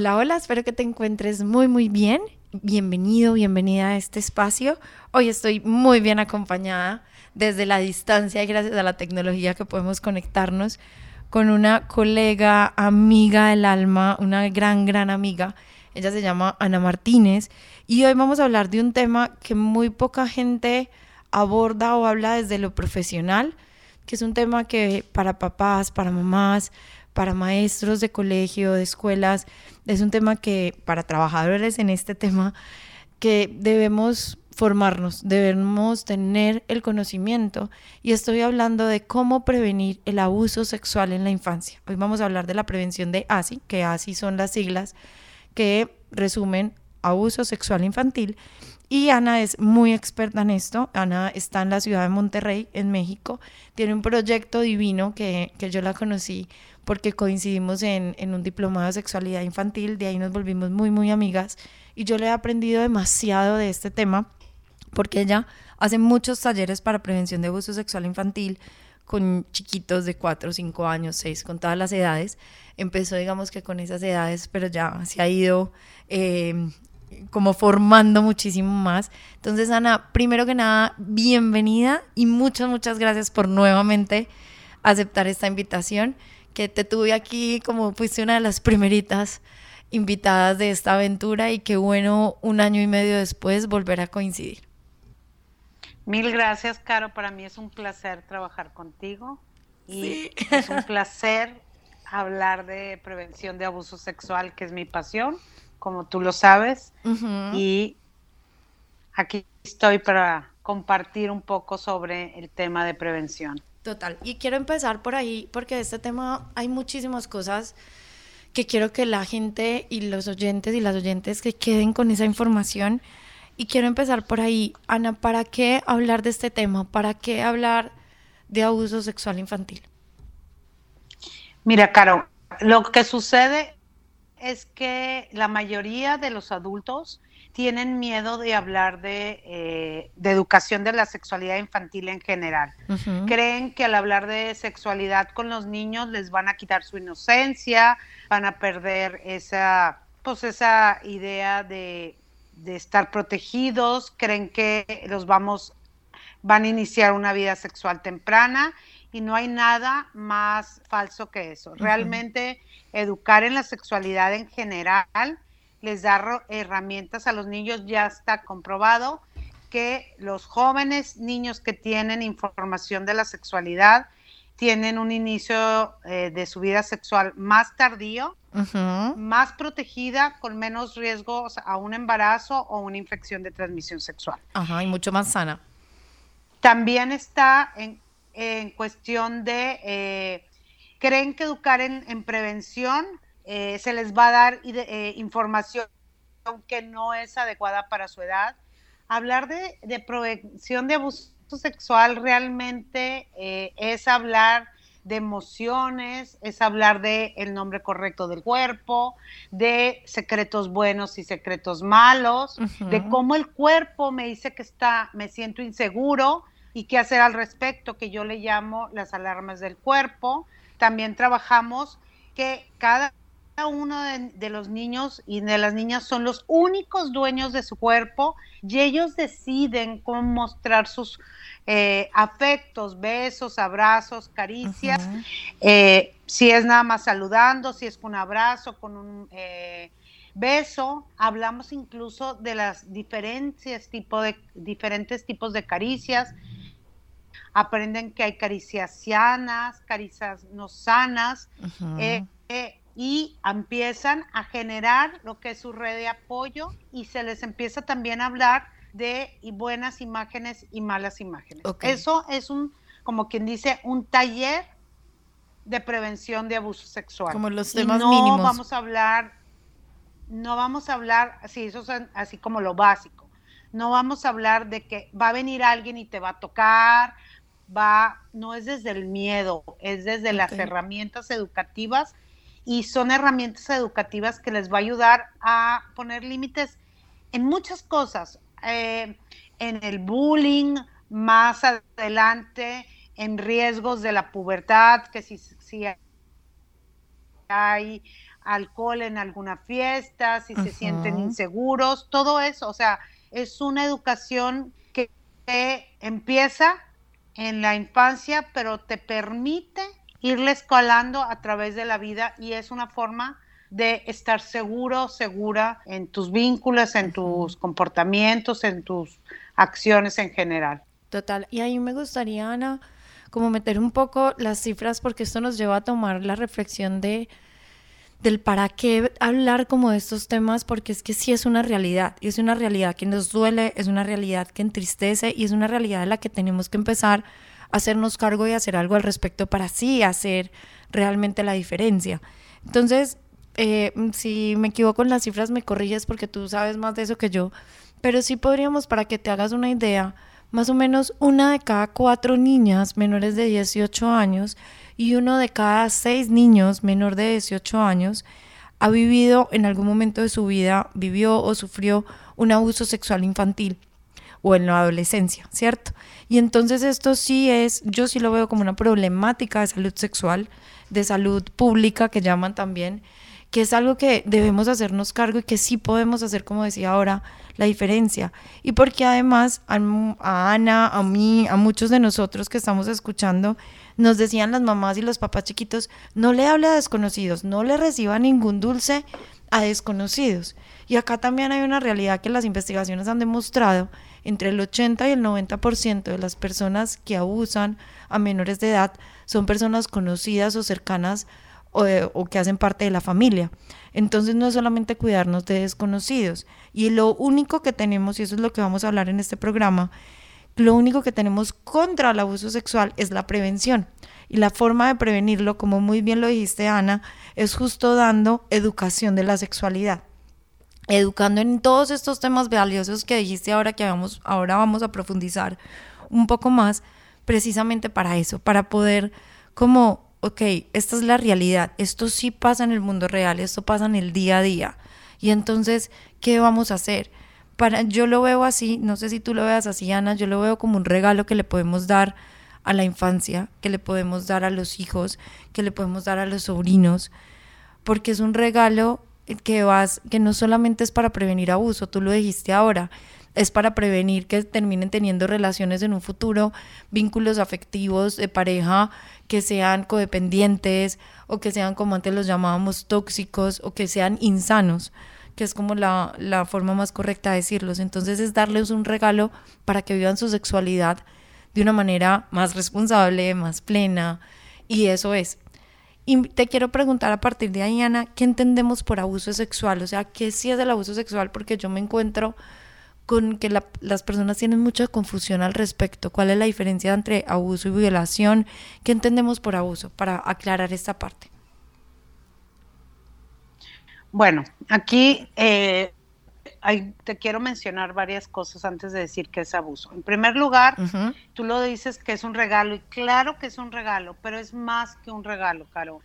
Hola, hola, espero que te encuentres muy, muy bien. Bienvenido, bienvenida a este espacio. Hoy estoy muy bien acompañada desde la distancia y gracias a la tecnología que podemos conectarnos con una colega, amiga del alma, una gran, gran amiga. Ella se llama Ana Martínez y hoy vamos a hablar de un tema que muy poca gente aborda o habla desde lo profesional, que es un tema que para papás, para mamás, para maestros de colegio, de escuelas, es un tema que para trabajadores en este tema, que debemos formarnos, debemos tener el conocimiento y estoy hablando de cómo prevenir el abuso sexual en la infancia. Hoy vamos a hablar de la prevención de ASI, que ASI son las siglas que resumen abuso sexual infantil y Ana es muy experta en esto. Ana está en la ciudad de Monterrey, en México. Tiene un proyecto divino que, que yo la conocí porque coincidimos en, en, un diplomado de sexualidad infantil, de ahí nos volvimos muy, muy amigas y yo le he aprendido demasiado de este tema porque ella hace muchos talleres para prevención de abuso sexual infantil con chiquitos de 4, 5 años, 6, con todas las edades. Empezó, digamos que con esas edades, pero ya se ha ido eh, como formando muchísimo más. Entonces, Ana, primero que nada, bienvenida y muchas, muchas gracias por nuevamente aceptar esta invitación que te tuve aquí como fuiste una de las primeritas invitadas de esta aventura y qué bueno un año y medio después volver a coincidir. Mil gracias, Caro. Para mí es un placer trabajar contigo y es un placer hablar de prevención de abuso sexual, que es mi pasión, como tú lo sabes. Y aquí estoy para compartir un poco sobre el tema de prevención. Total. Y quiero empezar por ahí porque de este tema hay muchísimas cosas que quiero que la gente y los oyentes y las oyentes que queden con esa información. Y quiero empezar por ahí. Ana, ¿para qué hablar de este tema? ¿Para qué hablar de abuso sexual infantil? Mira, Caro, lo que sucede es que la mayoría de los adultos tienen miedo de hablar de, eh, educación de la sexualidad infantil en general. Creen que al hablar de sexualidad con los niños les van a quitar su inocencia, van a perder esa, pues esa idea de, de estar protegidos, creen que los vamos, van a iniciar una vida sexual temprana y no hay nada más falso que eso. Realmente educar en la sexualidad en general les da herramientas a los niños, ya está comprobado que los jóvenes niños que tienen información de la sexualidad tienen un inicio eh, de su vida sexual más tardío, más protegida, con menos riesgos a un embarazo o una infección de transmisión sexual. Ajá, y mucho más sana. También está en, cuestión de, eh, creen que educar en prevención eh, se les va a dar eh, información que no es adecuada para su edad. Hablar de, prevención de abuso sexual realmente es hablar de emociones, es hablar de el nombre correcto del cuerpo, de secretos buenos y secretos malos, de cómo el cuerpo me dice que está, me siento inseguro y qué hacer al respecto, que yo le llamo las alarmas del cuerpo. También trabajamos que cada uno de, los niños y de las niñas son los únicos dueños de su cuerpo y ellos deciden cómo mostrar sus eh, afectos, besos, abrazos, caricias, eh, si es nada más saludando, si es con un abrazo, con un eh, beso, hablamos incluso de las diferencias, tipo de, diferentes tipos de caricias, aprenden que hay caricias sanas, caricias no sanas, y empiezan a generar lo que es su red de apoyo y se les empieza también a hablar de buenas imágenes y malas imágenes. Eso es un, como quien dice, un taller de prevención de abuso sexual. Como los temas y no mínimos. vamos a hablar, no vamos a hablar, sí, eso es así como lo básico. No vamos a hablar de que va a venir alguien y te va a tocar, va, no es desde el miedo, es desde las herramientas educativas y son herramientas educativas que les va a ayudar a poner límites en muchas cosas, eh, en el bullying, más adelante, en riesgos de la pubertad, que si, si hay alcohol en alguna fiesta, si se sienten inseguros, todo eso, o sea, es una educación que, empieza en la infancia, pero te permite irle escalando a través de la vida y es una forma de estar seguro, segura en tus vínculos, en tus comportamientos, en tus acciones en general. Total. Y ahí me gustaría, Ana, como meter un poco las cifras porque esto nos lleva a tomar la reflexión de del para qué hablar como de estos temas, porque es que sí es una realidad, y es una realidad que nos duele, es una realidad que entristece y es una realidad de la que tenemos que empezar a hacernos cargo y hacer algo al respecto para sí hacer realmente la diferencia. Entonces, eh, si me equivoco en las cifras, me corriges porque tú sabes más de eso que yo, pero sí podríamos, para que te hagas una idea, más o menos una de cada cuatro niñas menores de 18 años y uno de cada seis niños menor de 18 años ha vivido en algún momento de su vida, vivió o sufrió un abuso sexual infantil o en la adolescencia, ¿cierto? Y entonces esto sí es, yo sí lo veo como una problemática de salud sexual, de salud pública que llaman también, que es algo que debemos hacernos cargo y que sí podemos hacer, como decía ahora, la diferencia. Y porque además a, Ana, a mí, a muchos de nosotros que estamos escuchando, nos decían las mamás y los papás chiquitos, no le hable a desconocidos, no le reciba ningún dulce a desconocidos. Y acá también hay una realidad que las investigaciones han demostrado, entre el 80 y el 90% de las personas que abusan a menores de edad son personas conocidas o cercanas o, que hacen parte de la familia. Entonces no es solamente cuidarnos de desconocidos. Y lo único que tenemos, y eso es lo que vamos a hablar en este programa, lo único que tenemos contra el abuso sexual es la prevención. Y la forma de prevenirlo, como muy bien lo dijiste Ana, es justo dando educación de la sexualidad. Educando en todos estos temas valiosos que dijiste ahora que vamos, ahora vamos a profundizar un poco más, precisamente para eso, para poder como ok, esta es la realidad, esto sí pasa en el mundo real, esto pasa en el día a día. Y entonces, ¿qué vamos a hacer? Para, yo lo veo así, no sé si tú lo veas así, Ana, yo lo veo como un regalo que le podemos dar a la infancia, que le podemos dar a los hijos, que le podemos dar a los sobrinos, porque es un regalo que vas, que no solamente es para prevenir abuso, tú lo dijiste ahora, es para prevenir que terminen teniendo relaciones en un futuro, vínculos afectivos de pareja que sean codependientes o que sean como antes los llamábamos tóxicos o que sean insanos, que es como la, la forma más correcta de decirlos. Entonces es darles un regalo para que vivan su sexualidad de una manera más responsable, más plena, y eso es. Y te quiero preguntar a partir de ahí, Ana, ¿qué entendemos por abuso sexual? O sea, ¿qué sí es el abuso sexual? Porque yo me encuentro con que las personas tienen mucha confusión al respecto. ¿Cuál es la diferencia entre abuso y violación? ¿Qué entendemos por abuso? Para aclarar esta parte. Bueno, aquí eh, te quiero mencionar varias cosas antes de decir que es abuso. En primer lugar, tú lo dices que es un regalo, y claro que es un regalo, pero es más que un regalo, Caro.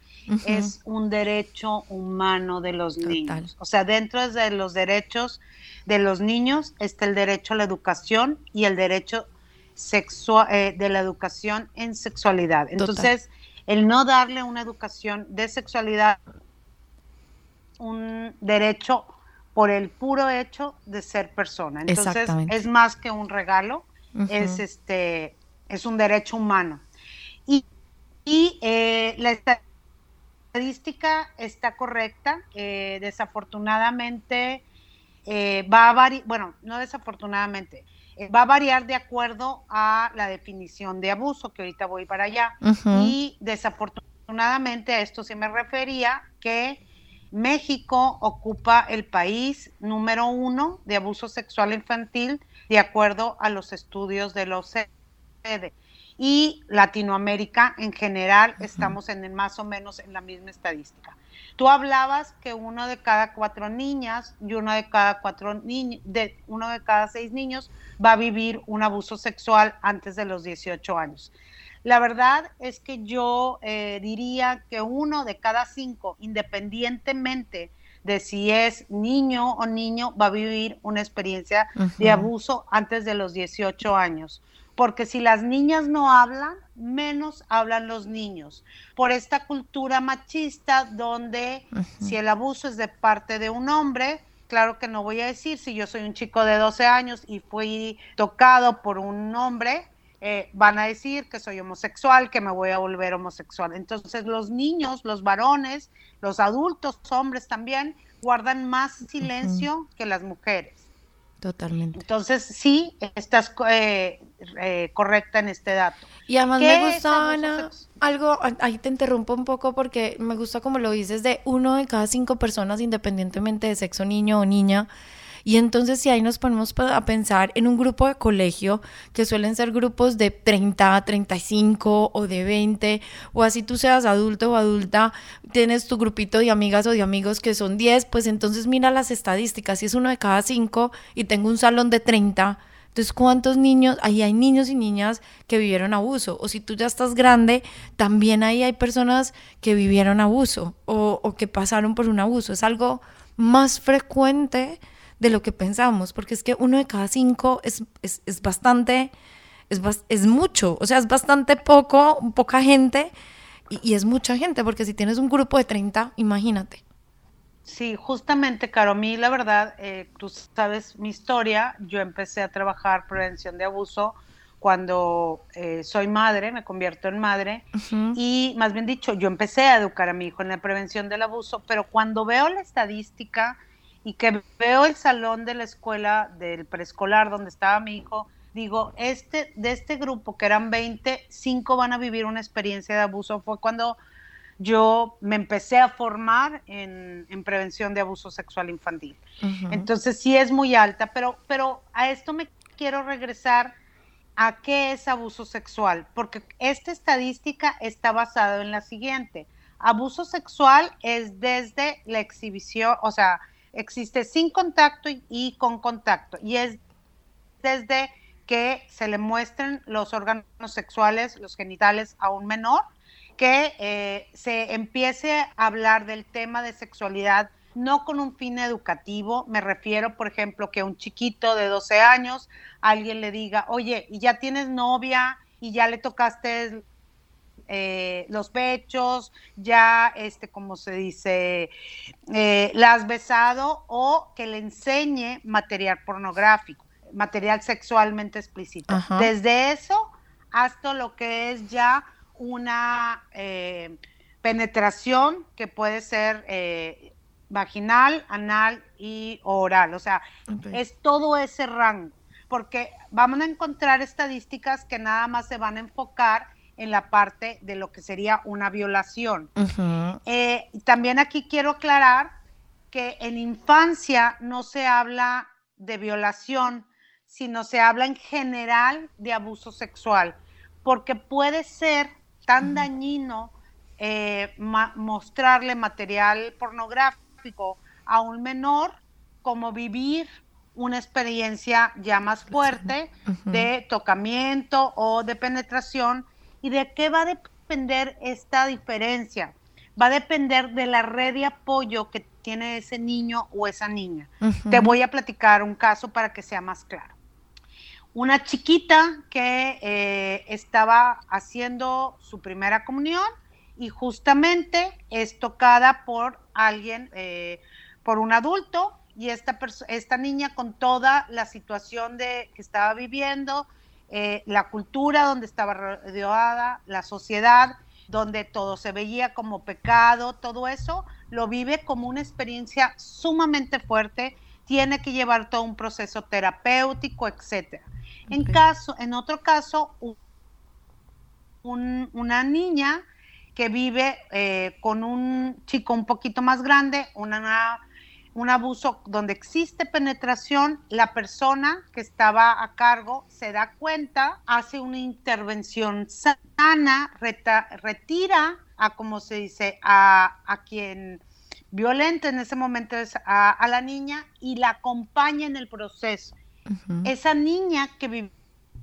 Es un derecho humano de los niños. O sea, dentro de los derechos de los niños está el derecho a la educación y el derecho sexual, eh, de la educación en sexualidad. Entonces, el no darle una educación de sexualidad, un derecho por el puro hecho de ser persona. Entonces, es más que un regalo, es este, es un derecho humano. Y, y eh, la estadística está correcta. Eh, desafortunadamente, eh, va a variar, bueno, no desafortunadamente, eh, va a variar de acuerdo a la definición de abuso, que ahorita voy para allá. Y desafortunadamente a esto se me refería que México ocupa el país número uno de abuso sexual infantil de acuerdo a los estudios de la OCDE. y Latinoamérica en general estamos en el, más o menos en la misma estadística. Tú hablabas que uno de cada cuatro niñas y uno de cada cuatro niños, de uno de cada seis niños va a vivir un abuso sexual antes de los 18 años. La verdad es que yo eh, diría que uno de cada cinco, independientemente de si es niño o niño, va a vivir una experiencia de abuso antes de los 18 años porque si las niñas no hablan, menos hablan los niños. Por esta cultura machista donde si el abuso es de parte de un hombre, claro que no voy a decir si yo soy un chico de 12 años y fui tocado por un hombre, eh, van a decir que soy homosexual, que me voy a volver homosexual. Entonces los niños, los varones, los adultos, hombres también, guardan más silencio que las mujeres. Totalmente. Entonces, sí, estás eh, eh, correcta en este dato. Y además me gusta, Ana, algo, ahí te interrumpo un poco porque me gusta como lo dices, de uno de cada cinco personas, independientemente de sexo niño o niña, y entonces si ahí nos ponemos a pensar en un grupo de colegio, que suelen ser grupos de 30, 35 o de 20, o así tú seas adulto o adulta, tienes tu grupito de amigas o de amigos que son 10, pues entonces mira las estadísticas, si es uno de cada cinco y tengo un salón de 30, entonces, ¿cuántos niños? Ahí hay niños y niñas que vivieron abuso. O si tú ya estás grande, también ahí hay personas que vivieron abuso o que pasaron por un abuso. Es algo más frecuente de lo que pensamos, porque es que uno de cada cinco es, es, bastante, es, es, mucho, o sea, es bastante poco, poca gente, y, es mucha gente, porque si tienes un grupo de 30, imagínate. Sí, justamente, Caro, a mí la verdad, eh, tú sabes mi historia, yo empecé a trabajar prevención de abuso cuando eh, soy madre, me convierto en madre, y más bien dicho, yo empecé a educar a mi hijo en la prevención del abuso, pero cuando veo la estadística, y que veo el salón de la escuela del preescolar donde estaba mi hijo, digo, este, de este grupo que eran 20, 5 van a vivir una experiencia de abuso. Fue cuando yo me empecé a formar en, prevención de abuso sexual infantil. Entonces sí es muy alta, pero, pero a esto me quiero regresar a qué es abuso sexual, porque esta estadística está basada en la siguiente. Abuso sexual es desde la exhibición, o sea, existe sin contacto y, con contacto. Y es desde que se le muestren los órganos sexuales, los genitales a un menor, que eh, se empiece a hablar del tema de sexualidad no con un fin educativo, me refiero, por ejemplo, que un chiquito de 12 años, alguien le diga, oye, y ya tienes novia y ya le tocaste eh, los pechos, ya, este, como se dice, eh, la has besado o que le enseñe material pornográfico, material sexualmente explícito. Desde eso hasta lo que es ya una eh, penetración que puede ser vaginal, anal y oral. O sea, es todo ese rango, porque vamos a encontrar estadísticas que nada más se van a enfocar en la parte de lo que sería una violación. Eh, también aquí quiero aclarar que en infancia no se habla de violación, sino se habla en general de abuso sexual, porque puede ser tan dañino eh, mostrarle material pornográfico a un menor como vivir una experiencia ya más fuerte de tocamiento o de penetración ¿Y de qué va a depender esta diferencia? Va a depender de la red de apoyo que tiene ese niño o esa niña. Te voy a platicar un caso para que sea más claro. Una chiquita que eh, estaba haciendo su primera comunión y justamente es tocada por alguien, eh, por un adulto, y esta, esta niña con toda la situación de, que estaba viviendo, eh, la cultura donde estaba rodeada, la sociedad donde todo se veía como pecado, todo eso, lo vive como una experiencia sumamente fuerte, tiene que llevar todo un proceso terapéutico, etcétera. En caso, en otro caso, una niña que vive eh, con un chico un poquito más grande, una un abuso donde existe penetración, la persona que estaba a cargo se da cuenta, hace una intervención sana, retira a, como se dice, a, quien violenta en ese momento es a, la niña y la acompaña en el proceso. Esa niña que vivió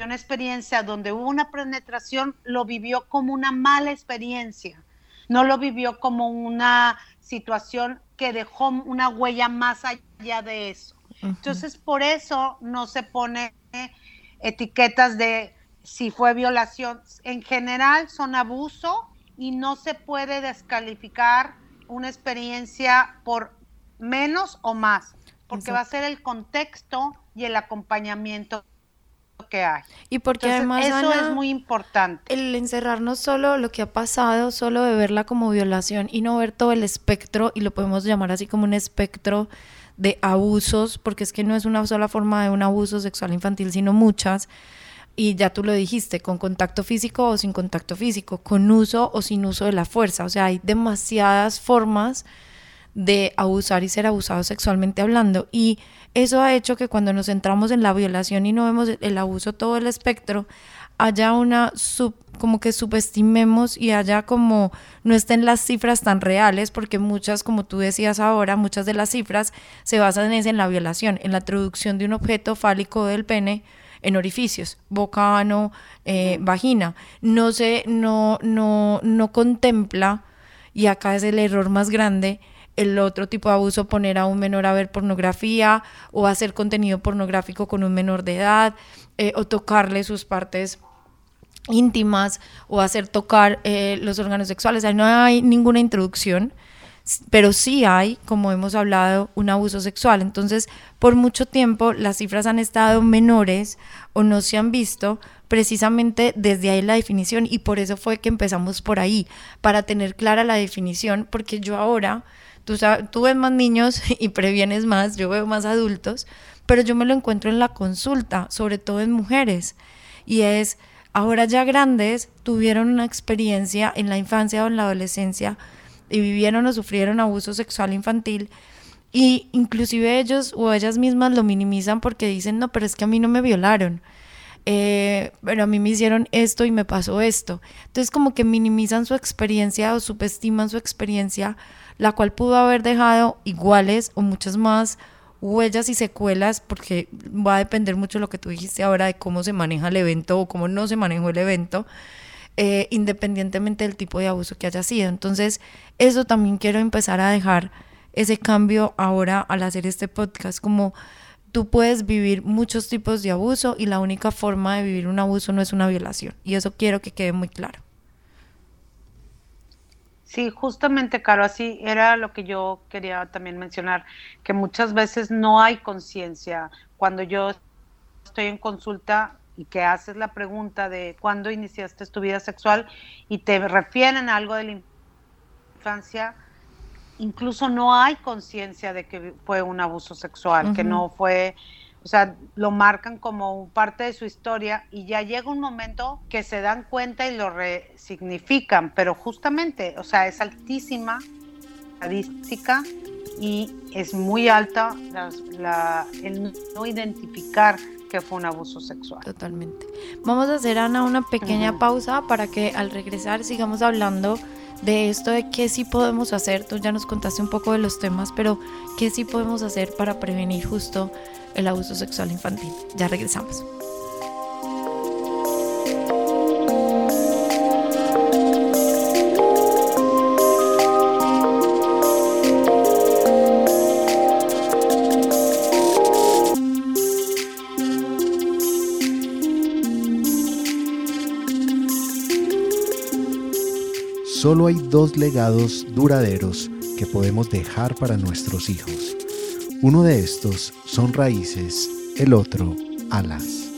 una experiencia donde hubo una penetración, lo vivió como una mala experiencia, no lo vivió como una situación que dejó una huella más allá de eso. Entonces, por eso no se pone etiquetas de si fue violación. En general son abuso y no se puede descalificar una experiencia por menos o más, porque va a ser el contexto y el acompañamiento que hay. Y porque además eso es muy importante. El encerrarnos solo lo que ha pasado, solo de verla como violación y no ver todo el espectro, y lo podemos llamar así como un espectro de abusos, porque es que no es una sola forma de un abuso sexual infantil, sino muchas. Y ya tú lo dijiste, con contacto físico o sin contacto físico, con uso o sin uso de la fuerza. O sea, hay demasiadas formas de abusar y ser abusado sexualmente hablando. Y eso ha hecho que cuando nos centramos en la violación y no vemos el abuso todo el espectro, haya una sub, como que subestimemos y haya como no estén las cifras tan reales, porque muchas, como tú decías ahora, muchas de las cifras se basan en, en la violación, en la introducción de un objeto fálico del pene en orificios, boca, ano, eh, vagina. No se, no, no, no contempla, y acá es el error más grande, el otro tipo de abuso, poner a un menor a ver pornografía o hacer contenido pornográfico con un menor de edad eh, o tocarle sus partes íntimas o hacer tocar eh, los órganos sexuales. no hay ninguna introducción, pero sí hay, como hemos hablado, un abuso sexual. Entonces, por mucho tiempo las cifras han estado menores o no se han visto precisamente desde ahí la definición y por eso fue que empezamos por ahí, para tener clara la definición, porque yo ahora Tú, ves más niños y previenes más, yo veo más adultos, pero yo me lo encuentro en la consulta, sobre todo en mujeres. Y es, ahora ya grandes, tuvieron una experiencia en la infancia o en la adolescencia y vivieron o sufrieron abuso sexual infantil y inclusive ellos o ellas mismas lo minimizan porque dicen, no, pero es que a mí no me violaron. Eh, pero a mí me hicieron esto y me pasó esto. Entonces como que minimizan su experiencia o subestiman su experiencia la cual pudo haber dejado iguales o muchas más huellas y secuelas, porque va a depender mucho de lo que tú dijiste ahora de cómo se maneja el evento o cómo no se manejó el evento, eh, independientemente del tipo de abuso que haya sido. Entonces, eso también quiero empezar a dejar ese cambio ahora al hacer este podcast, como tú puedes vivir muchos tipos de abuso y la única forma de vivir un abuso no es una violación. Y eso quiero que quede muy claro. Sí, justamente, Caro, así era lo que yo quería también mencionar, que muchas veces no hay conciencia. Cuando yo estoy en consulta y que haces la pregunta de cuándo iniciaste tu vida sexual y te refieren a algo de la infancia, incluso no hay conciencia de que fue un abuso sexual, que no fue o sea, lo marcan como parte de su historia y ya llega un momento que se dan cuenta y lo resignifican, pero justamente, o sea, es altísima estadística y es muy alta la, el no identificar que fue un abuso sexual. Totalmente. Vamos a hacer, Ana, una pequeña pausa para que al regresar sigamos hablando de esto de qué sí podemos hacer. Tú ya nos contaste un poco de los temas, pero qué sí podemos hacer para prevenir justo el abuso sexual infantil. Ya regresamos. Solo hay dos legados duraderos que podemos dejar para nuestros hijos uno de estos son raíces, el otro alas.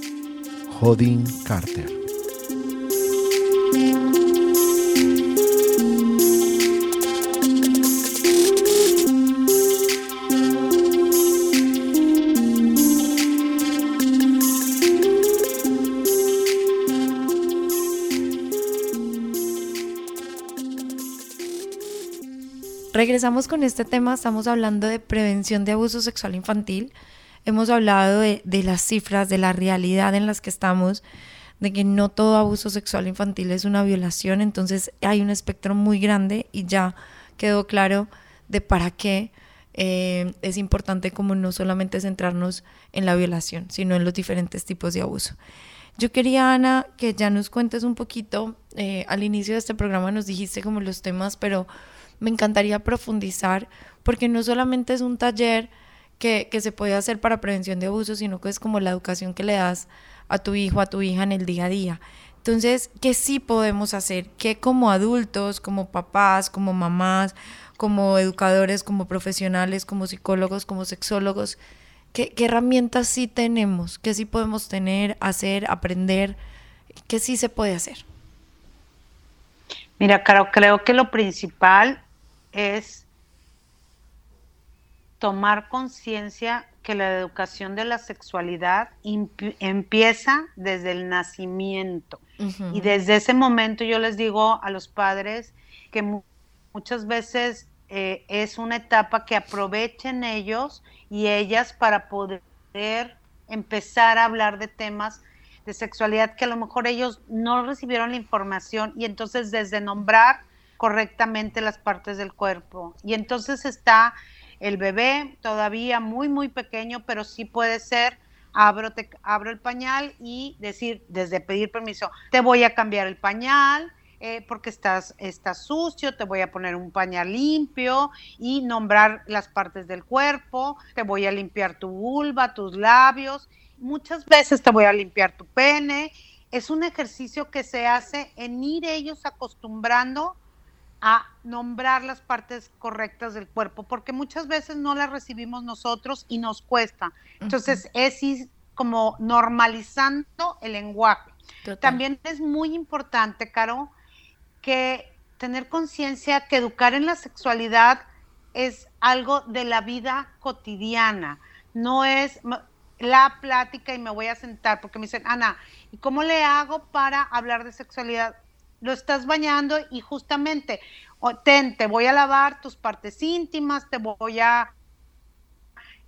Jodin Carter. Regresamos con este tema, estamos hablando de prevención de abuso sexual infantil. Hemos hablado de, las cifras, de la realidad en las que estamos, de que no todo abuso sexual infantil es una violación, entonces hay un espectro muy grande y ya quedó claro de para qué eh, es importante como no solamente centrarnos en la violación, sino en los diferentes tipos de abuso. Yo quería, Ana, que ya nos cuentes un poquito, eh, al inicio de este programa nos dijiste como los temas, pero me encantaría profundizar, porque no solamente es un taller que, que se puede hacer para prevención de abuso, sino que es como la educación que le das a tu hijo, a tu hija en el día a día. Entonces, ¿qué sí podemos hacer? ¿Qué como adultos, como papás, como mamás, como educadores, como profesionales, como psicólogos, como sexólogos, ¿qué, herramientas sí tenemos? ¿Qué sí podemos tener, hacer, aprender? ¿Qué sí se puede hacer? Mira, Caro, creo que lo principal es tomar conciencia que la educación de la sexualidad empieza desde el nacimiento. Y desde ese momento yo les digo a los padres que muchas veces eh, es una etapa que aprovechen ellos y ellas para poder empezar a hablar de temas de sexualidad que a lo mejor ellos no recibieron la información y entonces desde nombrar correctamente las partes del cuerpo. Y entonces está el bebé todavía muy, muy pequeño, pero sí puede ser, abro, te, abro el pañal y decir, desde pedir permiso, te voy a cambiar el pañal, eh, porque estás, estás sucio, te voy a poner un pañal limpio y nombrar las partes del cuerpo, te voy a limpiar tu vulva, tus labios, muchas veces te voy a limpiar tu pene. Es un ejercicio que se hace en ir ellos acostumbrando a nombrar las partes correctas del cuerpo, porque muchas veces no las recibimos nosotros y nos cuesta. Entonces, es como normalizando el lenguaje. También es muy importante, Caro, que tener conciencia que educar en la sexualidad es algo de la vida cotidiana, no es la plática y me voy a sentar, porque me dicen, Ana, ¿y cómo le hago para hablar de sexualidad? Lo estás bañando y justamente, ten, te voy a lavar tus partes íntimas, te voy a...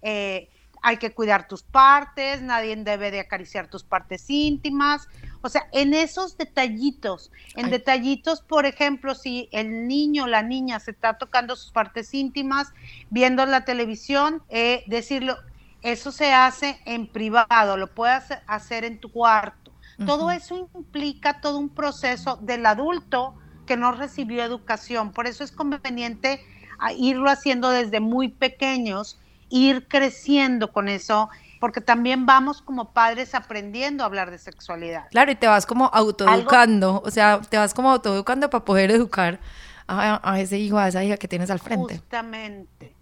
Eh, hay que cuidar tus partes, nadie debe de acariciar tus partes íntimas, o sea, en esos detallitos, en detallitos, por ejemplo, si el niño o la niña se está tocando sus partes íntimas, viendo la televisión, eh, decirlo, eso se hace en privado, lo puedes hacer en tu cuarto. Todo eso implica todo un proceso del adulto que no recibió educación. Por eso es conveniente ah, irlo haciendo desde muy pequeños, ir creciendo con eso porque también vamos como padres aprendiendo a hablar de sexualidad. Claro, y te vas como autoeducando, o sea, te vas como autoeducando para poder educar a, ese hijo, a esa hija que tienes al frente. Justamente.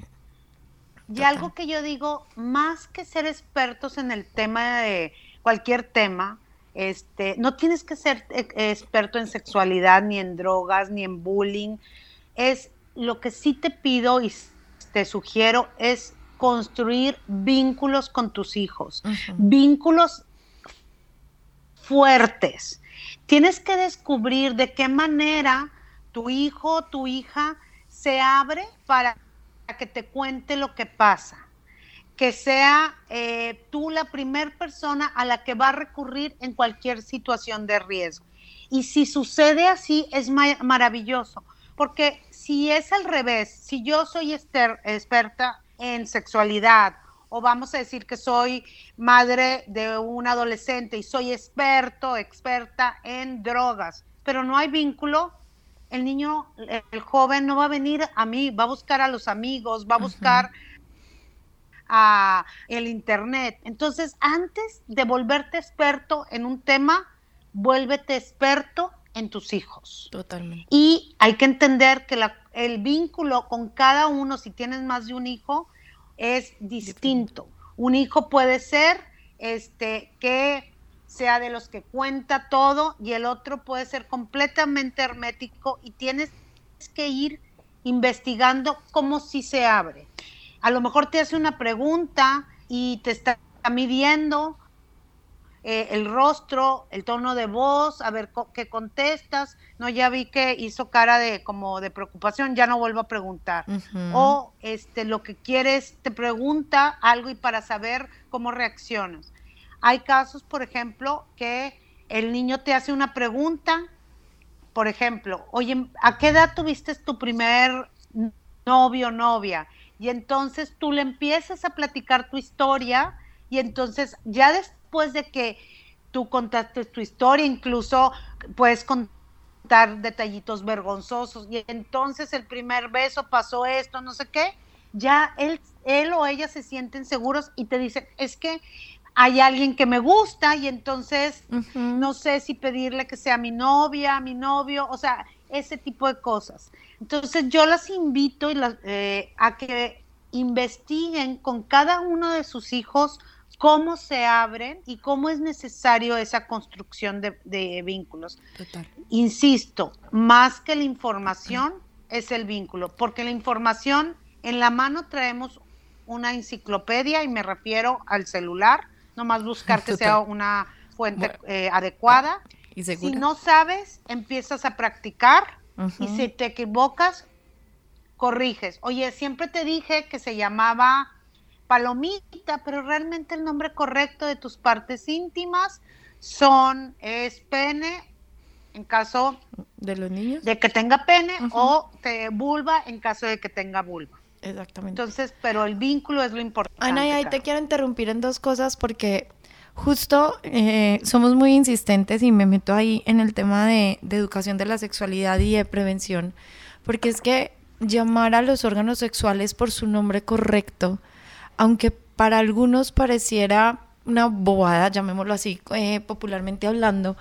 Y algo que yo digo, más que ser expertos en el tema de cualquier tema, este, no tienes que ser eh, experto en sexualidad, ni en drogas, ni en bullying. Es lo que sí te pido y te sugiero es construir vínculos con tus hijos, vínculos fuertes. Tienes que descubrir de qué manera tu hijo o tu hija se abre para que te cuente lo que pasa. Que sea eh, tú la primera persona a la que va a recurrir en cualquier situación de riesgo. Y si sucede así, es maravilloso. Porque si es al revés, si yo soy experta en sexualidad o vamos a decir que soy madre de un adolescente y soy experto, experta en drogas, pero no hay vínculo, el niño, el joven no va a venir a mí, va a buscar a los amigos, va a buscar a el internet. Entonces, antes de volverte experto en un tema, vuélvete experto en tus hijos. Totalmente. Y hay que entender que el vínculo con cada uno, si tienes más de un hijo, es distinto. Un hijo puede ser este que sea de los que cuenta todo y el otro puede ser completamente hermético y tienes que ir investigando cómo si se abre. A lo mejor te hace una pregunta y te está midiendo eh, el rostro, el tono de voz, a ver qué contestas. No, ya vi que hizo cara de como de preocupación, ya no vuelvo a preguntar. O este lo que quieres te pregunta algo y para saber cómo reaccionas. Hay casos, por ejemplo, que el niño te hace una pregunta, por ejemplo, oye, ¿a qué edad tuviste tu primer novio o novia? Y entonces tú le empiezas a platicar tu historia y entonces ya después de que tú contaste tu historia, incluso puedes contar detallitos vergonzosos y entonces el primer beso pasó esto, no sé qué, ya él, él o ella se sienten seguros y te dicen, es que hay alguien que me gusta y entonces no sé si pedirle que sea mi novia, mi novio, o sea, ese tipo de cosas. Entonces yo las invito y eh, a que investiguen con cada uno de sus hijos cómo se abren y cómo es necesario esa construcción de, vínculos. Insisto, más que la información es el vínculo, porque la información en la mano traemos una enciclopedia y me refiero al celular, nomás buscar que sea una fuente eh, adecuada. ¿Y si no sabes, empiezas a practicar y si te equivocas, corriges. Oye, siempre te dije que se llamaba palomita, pero realmente el nombre correcto de tus partes íntimas son, es pene, en caso de los niños, de que tenga pene, o te vulva en caso de que tenga vulva. Exactamente. Entonces, pero el vínculo es lo importante. Ana, y ahí te quiero interrumpir en dos cosas porque justo eh, somos muy insistentes y me meto ahí en el tema de, educación de la sexualidad y de prevención, porque es que llamar a los órganos sexuales por su nombre correcto, aunque para algunos pareciera una bobada, llamémoslo así, eh, popularmente hablando,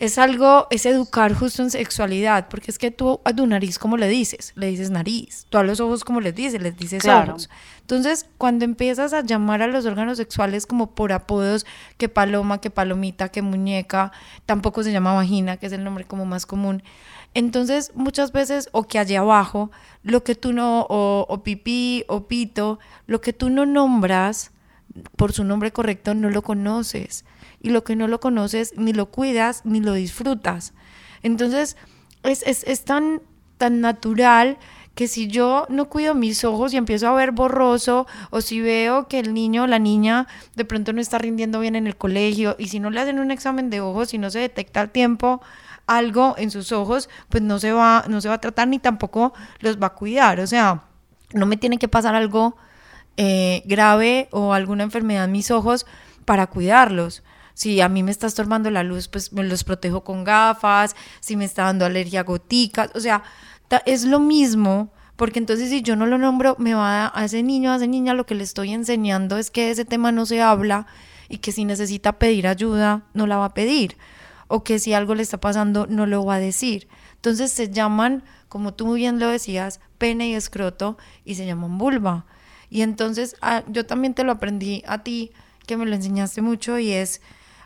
es algo, es educar justo en sexualidad, porque es que tú a tu nariz, ¿cómo le dices? Le dices nariz. Tú a los ojos, ¿cómo les dices? Les dices ojos. Entonces, cuando empiezas a llamar a los órganos sexuales como por apodos, que paloma, que palomita, que muñeca, tampoco se llama vagina, que es el nombre como más común. Entonces, muchas veces, o que allá abajo, lo que tú no, o, o pipí, o pito, lo que tú no nombras por su nombre correcto, no lo conoces y lo que no lo conoces ni lo cuidas ni lo disfrutas. Entonces es, es, tan, tan natural que si yo no cuido mis ojos y empiezo a ver borroso, o si veo que el niño o la niña de pronto no está rindiendo bien en el colegio, y si no le hacen un examen de ojos y no se detecta al tiempo algo en sus ojos, pues no se va, no se va a tratar ni tampoco los va a cuidar. O sea, no me tiene que pasar algo eh, grave o alguna enfermedad en mis ojos para cuidarlos. Si a mí me está estorbando la luz, pues me los protejo con gafas, si me está dando alergia a goticas, o sea, es lo mismo, porque entonces si yo no lo nombro, me va a, ese niño, a esa niña, lo que le estoy enseñando es que ese tema no se habla y que si necesita pedir ayuda, no la va a pedir, o que si algo le está pasando, no lo va a decir. Entonces se llaman, como tú muy bien lo decías, pene y escroto, y se llaman vulva. Y entonces ah, yo también te lo aprendí a ti, que me lo enseñaste mucho, y es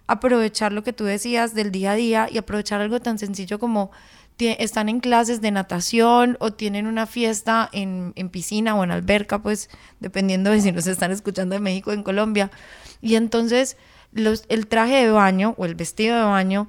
aprovechar lo que tú decías del día a día y aprovechar algo tan sencillo como están en clases de natación o tienen una fiesta en, piscina o en alberca, pues dependiendo de si nos están escuchando de México o en Colombia. Y entonces los, el traje de baño o el vestido de baño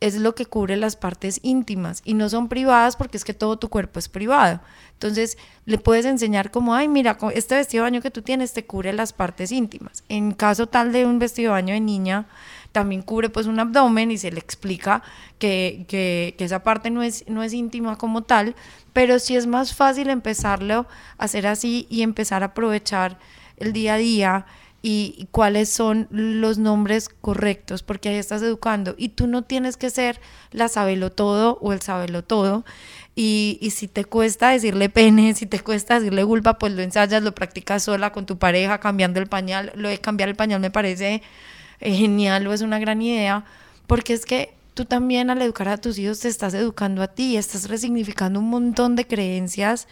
es lo que cubre las partes íntimas y no son privadas porque es que todo tu cuerpo es privado. Entonces le puedes enseñar como, ay, mira, este vestido de baño que tú tienes te cubre las partes íntimas. En caso tal de un vestido de baño de niña, también cubre pues un abdomen y se le explica que, que, esa parte no es, no es íntima como tal, pero sí es más fácil empezarlo a hacer así y empezar a aprovechar el día a día y, cuáles son los nombres correctos, porque ahí estás educando y tú no tienes que ser la sabelo todo o el sabelo todo. Y, y, si te cuesta decirle pene, si te cuesta decirle vulva, pues lo ensayas, lo practicas sola con tu pareja, cambiando el pañal. Lo de cambiar el pañal me parece genial o es una gran idea, porque es que tú también al educar a tus hijos te estás educando a ti, estás resignificando un montón de creencias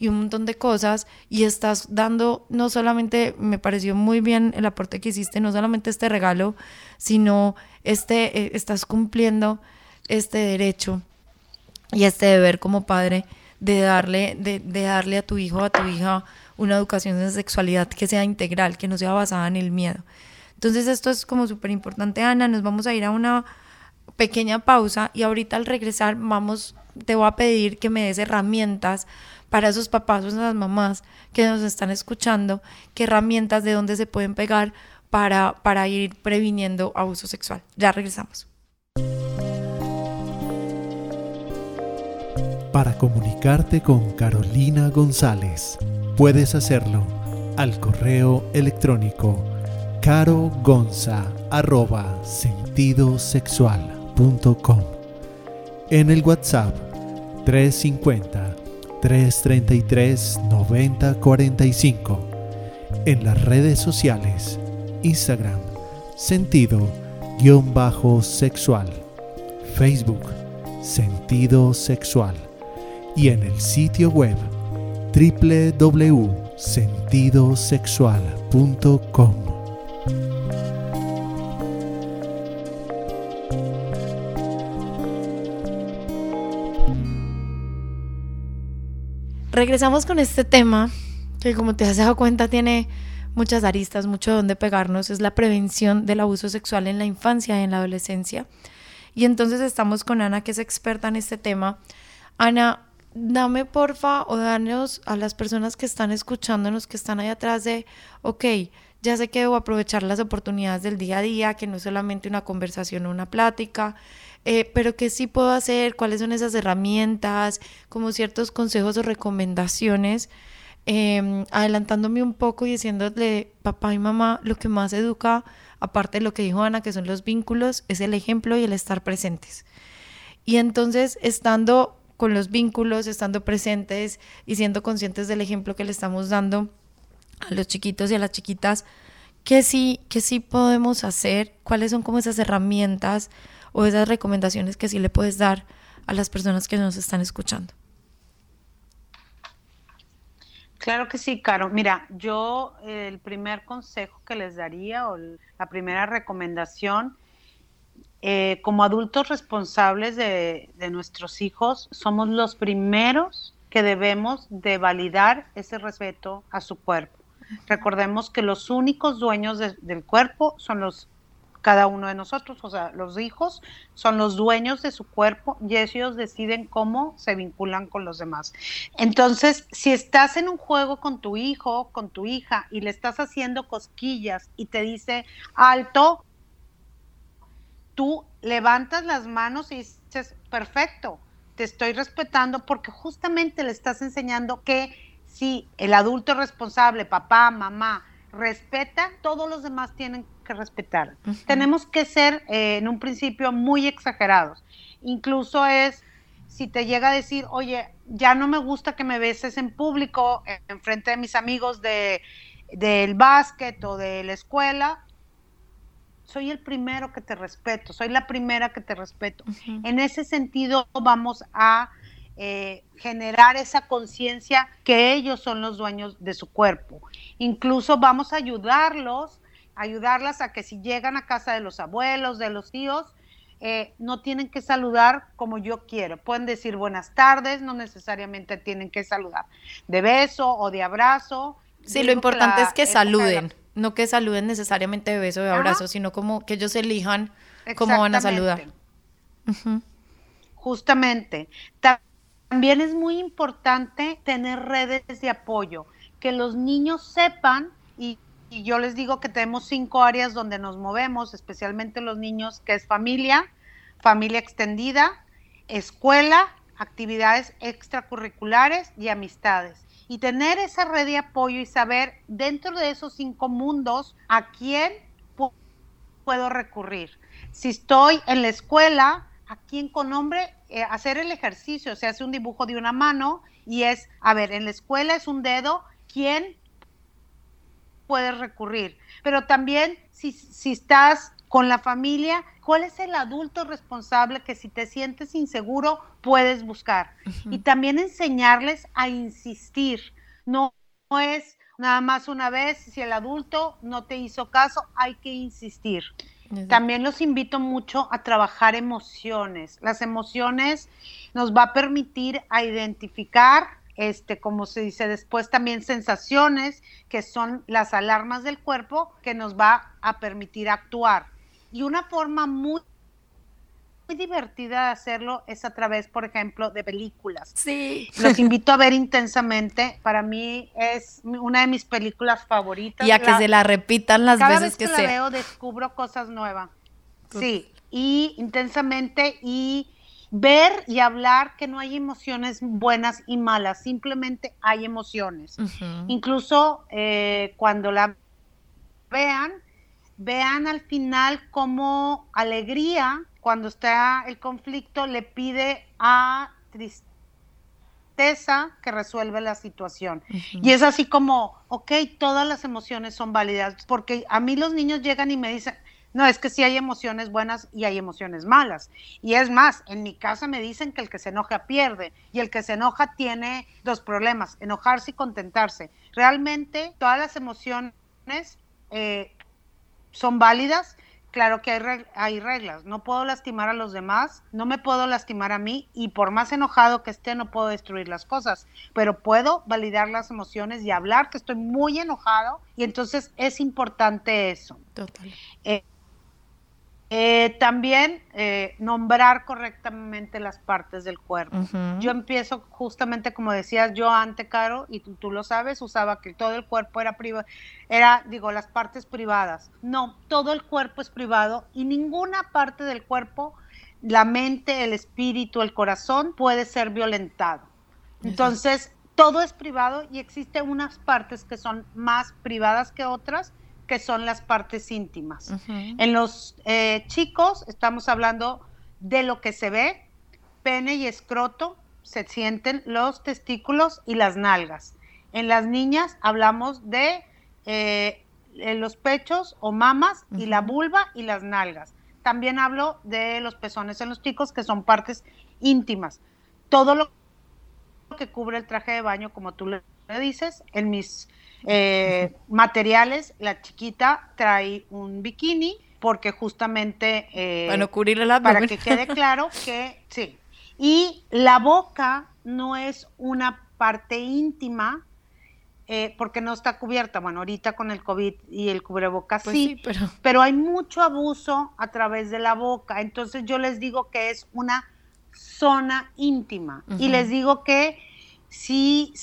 y un montón de cosas y estás dando, no solamente, me pareció muy bien el aporte que hiciste, no solamente este regalo, sino este, eh, estás cumpliendo este derecho y este deber como padre de darle, de, de darle a tu hijo, a tu hija, una educación de sexualidad que sea integral, que no sea basada en el miedo. Entonces esto es como súper importante, Ana. Nos vamos a ir a una pequeña pausa y ahorita al regresar vamos, te voy a pedir que me des herramientas para esos papás o esas mamás que nos están escuchando, qué herramientas de dónde se pueden pegar para, para ir previniendo abuso sexual. Ya regresamos. Para comunicarte con Carolina González, puedes hacerlo al correo electrónico carogonsasentidosexual.com en el WhatsApp 350 333 9045 en las redes sociales Instagram sentido-sexual Facebook sentido sexual. Y en el sitio web www.sentidosexual.com. Regresamos con este tema que como te has dado cuenta tiene muchas aristas, mucho donde pegarnos, es la prevención del abuso sexual en la infancia y en la adolescencia. Y entonces estamos con Ana, que es experta en este tema. Ana, dame porfa o danos a las personas que están escuchándonos, que están ahí atrás de, ok, ya sé que debo aprovechar las oportunidades del día a día, que no es solamente una conversación o una plática, eh, pero que sí puedo hacer, cuáles son esas herramientas, como ciertos consejos o recomendaciones, em, adelantándome un poco y diciéndole, papá y mamá, lo que más educa, aparte de lo que dijo Ana, que son los vínculos, es el ejemplo y el estar presentes. Y entonces, estando con los vínculos, estando presentes y siendo conscientes del ejemplo que le estamos dando a los chiquitos y a las chiquitas, ¿qué sí, qué sí podemos hacer? ¿Cuáles son como esas herramientas o esas recomendaciones que sí le puedes dar a las personas que nos están escuchando? Claro que sí, Caro. Mira, yo el primer consejo que les daría o la primera recomendación eh, como adultos responsables de, nuestros hijos, somos los primeros que debemos de validar ese respeto a su cuerpo. Recordemos que los únicos dueños del cuerpo son los cada uno de nosotros, o sea, los hijos son los dueños de su cuerpo y ellos deciden cómo se vinculan con los demás. Entonces, si estás en un juego con tu hijo, con tu hija y le estás haciendo cosquillas y te dice, alto, tú levantas las manos y dices, perfecto, te estoy respetando porque justamente le estás enseñando que si el adulto responsable, papá, mamá, respeta, todos los demás tienen que respetar. Tenemos que ser eh, en un principio muy exagerados. Incluso es, si te llega a decir, oye, ya no me gusta que me beses en público, en frente de mis amigos de, del básquet o de la escuela, soy el primero que te respeto, soy la primera que te respeto. En ese sentido vamos a eh, generar esa conciencia que ellos son los dueños de su cuerpo. Incluso vamos a ayudarlos, ayudarlas a que si llegan a casa de los abuelos, de los tíos, eh, no tienen que saludar como yo quiero. Pueden decir buenas tardes, no necesariamente tienen que saludar de beso o de abrazo. Sí, lo importante es que saluden no que saluden necesariamente de beso o de abrazo, sino como que ellos elijan cómo van a saludar. Justamente. También es muy importante tener redes de apoyo, que los niños sepan, y, y yo les digo que tenemos cinco áreas donde nos movemos, especialmente los niños, que es familia, familia extendida, escuela, actividades extracurriculares y amistades y tener esa red de apoyo y saber dentro de esos cinco mundos a quién puedo recurrir. Si estoy en la escuela, a quién con nombre, eh, hacer el ejercicio, se hace un dibujo de una mano y es, a ver, en la escuela es un dedo, ¿quién puede recurrir? Pero también si, si estás con la familia, ¿cuál es el adulto responsable que si te sientes inseguro puedes buscar? Y también enseñarles a insistir. No, es nada más una vez, si el adulto no te hizo caso, hay que insistir. También los invito mucho a trabajar emociones. Las emociones nos va a permitir a identificar este, como se dice después, también sensaciones, que son las alarmas del cuerpo que nos va a permitir actuar. Y una forma muy muy divertida hacerlo es a través, por ejemplo, de películas. Sí. Los invito a ver intensamente. Para mí es una de mis películas favoritas. Y a que se la repitan las cada veces vez que, que, la veo descubro cosas nuevas. Sí, y intensamente y ver y hablar que no hay emociones buenas y malas, simplemente hay emociones. Incluso eh, cuando la vean, vean al final como alegría, cuando está el conflicto, le pide a tristeza que resuelve la situación. Ujú. Y es así como, ok, todas las emociones son válidas, porque a mí los niños llegan y me dicen, no, es que sí hay emociones buenas y hay emociones malas. Y es más, en mi casa me dicen que el que se enoja pierde y el que se enoja tiene dos problemas, enojarse y contentarse. Realmente todas las emociones eh, son válidas. Claro que hay, reg- hay reglas. No puedo lastimar a los demás, no me puedo lastimar a mí y por más enojado que esté no puedo destruir las cosas, pero puedo validar las emociones y hablar que estoy muy enojado y entonces es importante eso. Total. Eh, también eh, nombrar correctamente las partes del cuerpo. Yo empiezo justamente como decías yo antes, Caro, y tú, tú lo sabes, usaba que todo el cuerpo era privado, era, digo, las partes privadas. No, todo el cuerpo es privado y ninguna parte del cuerpo, la mente, el espíritu, el corazón, puede ser violentado. Entonces, todo es privado y existen unas partes que son más privadas que otras, que son las partes íntimas. En los eh, chicos estamos hablando de lo que se ve, pene y escroto, se sienten los testículos y las nalgas. En las niñas hablamos de eh, eh, los pechos o mamas y la vulva y las nalgas. También hablo de los pezones en los chicos, que son partes íntimas. Todo lo que cubre el traje de baño, como tú le dices, en mis eh, materiales, la chiquita trae un bikini porque justamente eh, Bueno, cubrir el para que quede claro que sí. Y la boca no es una parte íntima eh, porque no está cubierta. Bueno, ahorita con el COVID y el cubrebocas Pues sí, sí, pero pero hay mucho abuso a través de la boca. Entonces yo les digo que es una zona íntima y les digo que si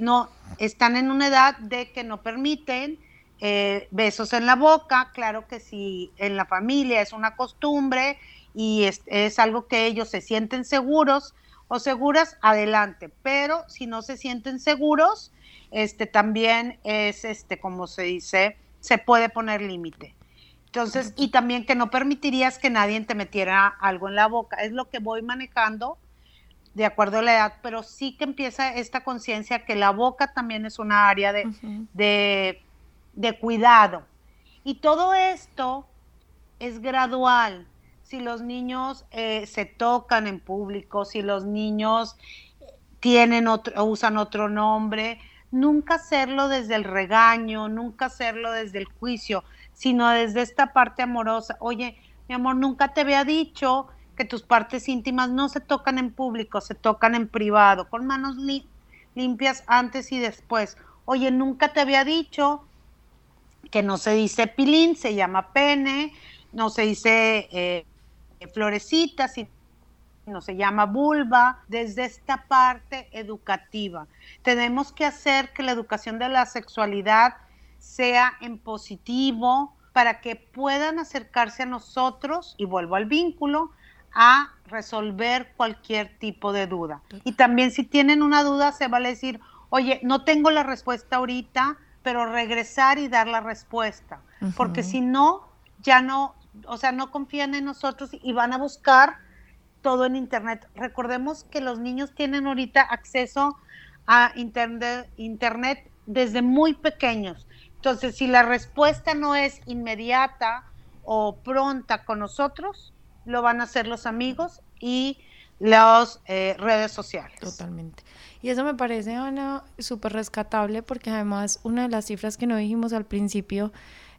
no están en una edad de que no permiten eh, besos en la boca, claro que si en la familia es una costumbre y es, es algo que ellos se sienten seguros o seguras, adelante, pero si no se sienten seguros, este también es este como se dice, se puede poner límite. Entonces, y también que no permitirías que nadie te metiera algo en la boca. Es lo que voy manejando de acuerdo a la edad, pero sí que empieza esta conciencia que la boca también es una área de, de, de cuidado. Y todo esto es gradual. Si los niños eh, se tocan en público, si los niños tienen otro, usan otro nombre, nunca hacerlo desde el regaño, nunca hacerlo desde el juicio, sino desde esta parte amorosa. Oye, mi amor, nunca te había dicho que tus partes íntimas no se tocan en público, se tocan en privado, con manos li limpias antes y después. Oye, nunca te había dicho que no se dice pilín, se llama pene, no se dice eh, florecita, sino se llama vulva, desde esta parte educativa. Tenemos que hacer que la educación de la sexualidad sea en positivo para que puedan acercarse a nosotros, y vuelvo al vínculo, a resolver cualquier tipo de duda. Y también si tienen una duda, se vale decir, oye, no tengo la respuesta ahorita, pero regresar y dar la respuesta. Porque si no, ya no, o sea, no confían en nosotros y van a buscar todo en Internet. Recordemos que los niños tienen ahorita acceso a internet, internet desde muy pequeños. Entonces, si la respuesta no es inmediata o pronta con nosotros, lo van a hacer los amigos y las eh, redes sociales. Totalmente. Y eso me parece, Ana, súper rescatable porque además una de las cifras que no dijimos al principio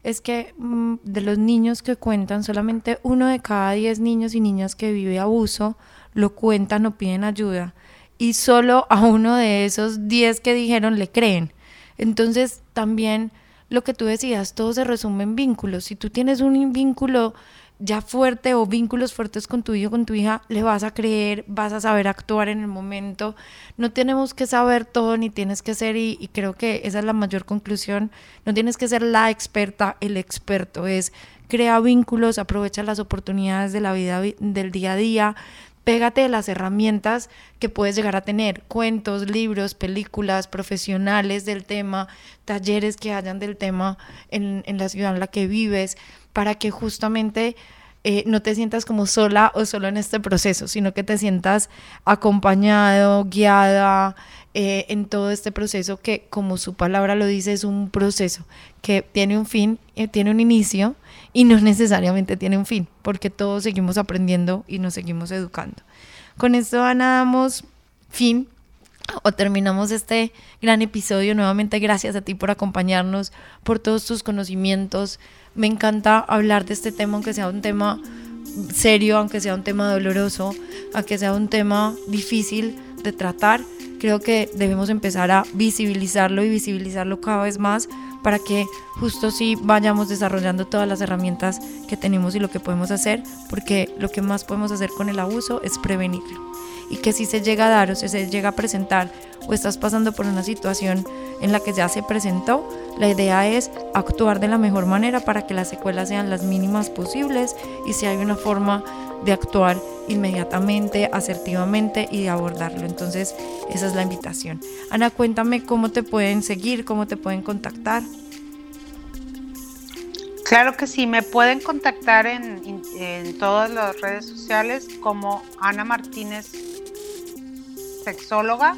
es que mm, de los niños que cuentan, solamente uno de cada diez niños y niñas que vive abuso lo cuentan o piden ayuda. y solo a uno de esos 10 que dijeron le creen. Entonces también lo que tú decías, todo se resume en vínculos. Si tú tienes un vínculo ya fuerte o vínculos fuertes con tu hijo, con tu hija, le vas a creer, vas a saber actuar en el momento. No tenemos que saber todo ni tienes que ser, y, creo que esa es la mayor conclusión, no tienes que ser la experta, el experto, es crea vínculos, aprovecha las oportunidades de la vida del día a día, pégate de las herramientas que puedes llegar a tener, cuentos, libros, películas, profesionales del tema, talleres que hayan del tema en, en la ciudad en la que vives, para que justamente eh, no te sientas como sola o solo en este proceso, sino que te sientas acompañado, guiada eh, en todo este proceso que, como su palabra lo dice, es un proceso que tiene un fin, eh, tiene un inicio y no necesariamente tiene un fin, porque todos seguimos aprendiendo y nos seguimos educando. Con esto, Ana, damos fin o terminamos este gran episodio. Nuevamente, gracias a ti por acompañarnos, por todos tus conocimientos. Me encanta hablar de este tema, aunque sea un tema serio, aunque sea un tema doloroso, aunque sea un tema difícil de tratar. Creo que debemos empezar a visibilizarlo y visibilizarlo cada vez más para que justo sí vayamos desarrollando todas las herramientas que tenemos y lo que podemos hacer, porque lo que más podemos hacer con el abuso es prevenirlo. Y que si se llega a dar o si se llega a presentar o estás pasando por una situación en la que ya se presentó, la idea es actuar de la mejor manera para que las secuelas sean las mínimas posibles y si hay una forma de actuar inmediatamente, asertivamente y de abordarlo. Entonces, esa es la invitación. Ana, cuéntame cómo te pueden seguir, cómo te pueden contactar. Claro que sí, me pueden contactar en, en todas las redes sociales como Ana Martínez, sexóloga,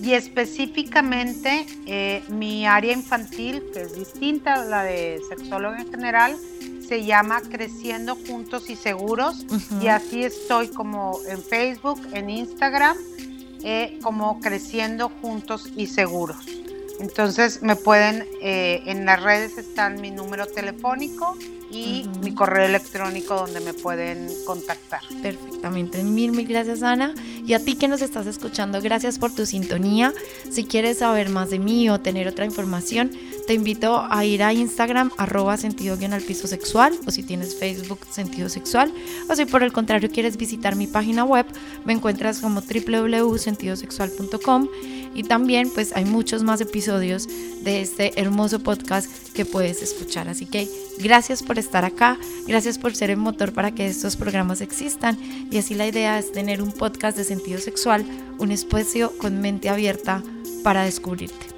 y específicamente eh, mi área infantil, que es distinta a la de sexóloga en general, se llama Creciendo Juntos y Seguros y así estoy como en Facebook, en Instagram, eh, como Creciendo Juntos y Seguros. Entonces me pueden, eh, en las redes están mi número telefónico y mi correo electrónico donde me pueden contactar. Perfectamente. Mil, mil gracias Ana. Y a ti que nos estás escuchando, gracias por tu sintonía. Si quieres saber más de mí o tener otra información, te invito a ir a Instagram arroba sentido guion al piso sexual o si tienes Facebook sentido sexual o si por el contrario quieres visitar mi página web, me encuentras como www.sentidosexual.com y también pues hay muchos más episodios de este hermoso podcast que puedes escuchar. Así que gracias por estar acá, gracias por ser el motor para que estos programas existan y así la idea es tener un podcast de sentido sexual, un espacio con mente abierta para descubrirte.